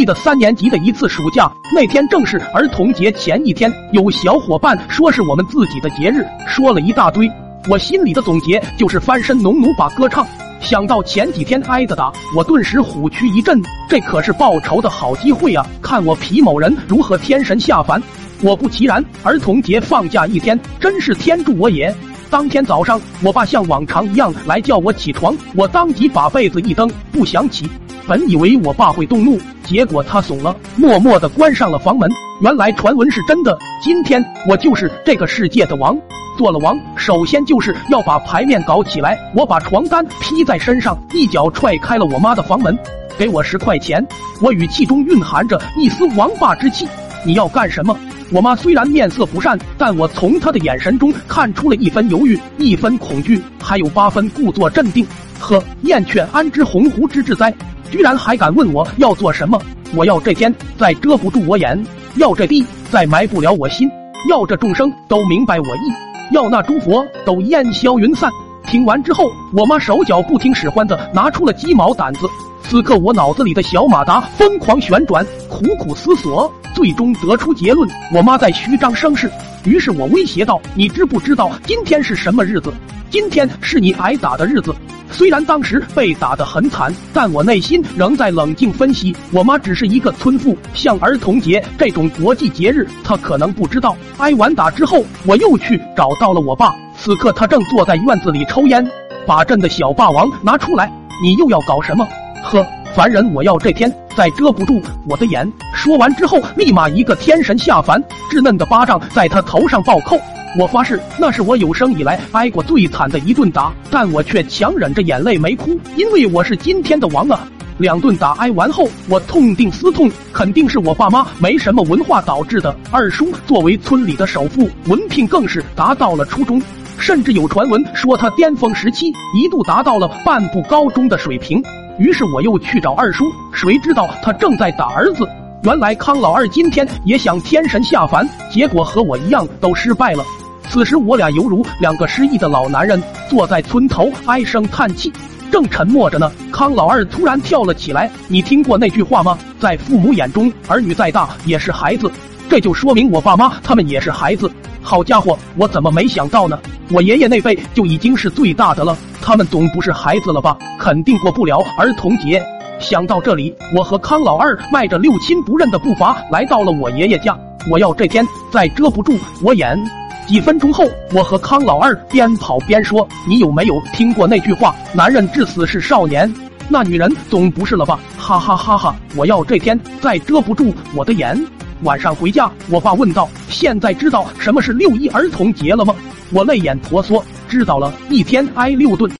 记得三年级的一次暑假，那天正是儿童节前一天，有小伙伴说是我们自己的节日，说了一大堆。我心里的总结就是翻身农奴把歌唱。想到前几天挨的打，我顿时虎躯一震，这可是报仇的好机会啊！看我皮某人如何天神下凡。果不其然，儿童节放假一天，真是天助我也。当天早上，我爸像往常一样来叫我起床，我当即把被子一蹬，不想起。本以为我爸会动怒，结果他怂了，默默地关上了房门。原来传闻是真的，今天我就是这个世界的王。做了王，首先就是要把牌面搞起来。我把床单披在身上，一脚踹开了我妈的房门。给我十块钱！我语气中蕴含着一丝王霸之气。你要干什么？我妈虽然面色不善，但我从她的眼神中看出了一分犹豫，一分恐惧，还有八分故作镇定。呵，燕雀安知鸿鹄之志哉？居然还敢问我要做什么？我要这天再遮不住我眼，要这地再埋不了我心，要这众生都明白我意，要那诸佛都烟消云散。听完之后，我妈手脚不听使唤的拿出了鸡毛掸子。此刻我脑子里的小马达疯狂旋转，苦苦思索，最终得出结论：我妈在虚张声势。于是我威胁道：“你知不知道今天是什么日子？今天是你挨打的日子。”虽然当时被打得很惨，但我内心仍在冷静分析。我妈只是一个村妇，像儿童节这种国际节日，她可能不知道。挨完打之后，我又去找到了我爸，此刻他正坐在院子里抽烟。把朕的小霸王拿出来，你又要搞什么？呵，凡人，我要这天再遮不住我的眼。说完之后，立马一个天神下凡，稚嫩的巴掌在他头上暴扣。我发誓，那是我有生以来挨过最惨的一顿打，但我却强忍着眼泪没哭，因为我是今天的王啊！两顿打挨完后，我痛定思痛，肯定是我爸妈没什么文化导致的。二叔作为村里的首富，文凭更是达到了初中，甚至有传闻说他巅峰时期一度达到了半部高中的水平。于是我又去找二叔，谁知道他正在打儿子。原来康老二今天也想天神下凡，结果和我一样都失败了。此时我俩犹如两个失忆的老男人，坐在村头唉声叹气，正沉默着呢。康老二突然跳了起来：“你听过那句话吗？在父母眼中，儿女再大也是孩子。这就说明我爸妈他们也是孩子。好家伙，我怎么没想到呢？我爷爷那辈就已经是最大的了，他们总不是孩子了吧？肯定过不了儿童节。”想到这里，我和康老二迈着六亲不认的步伐来到了我爷爷家。我要这天再遮不住我眼。几分钟后，我和康老二边跑边说：“你有没有听过那句话？男人至死是少年，那女人总不是了吧？”哈哈哈哈！我要这天再遮不住我的眼。晚上回家，我爸问道：“现在知道什么是六一儿童节了吗？”我泪眼婆娑，知道了，一天挨六顿。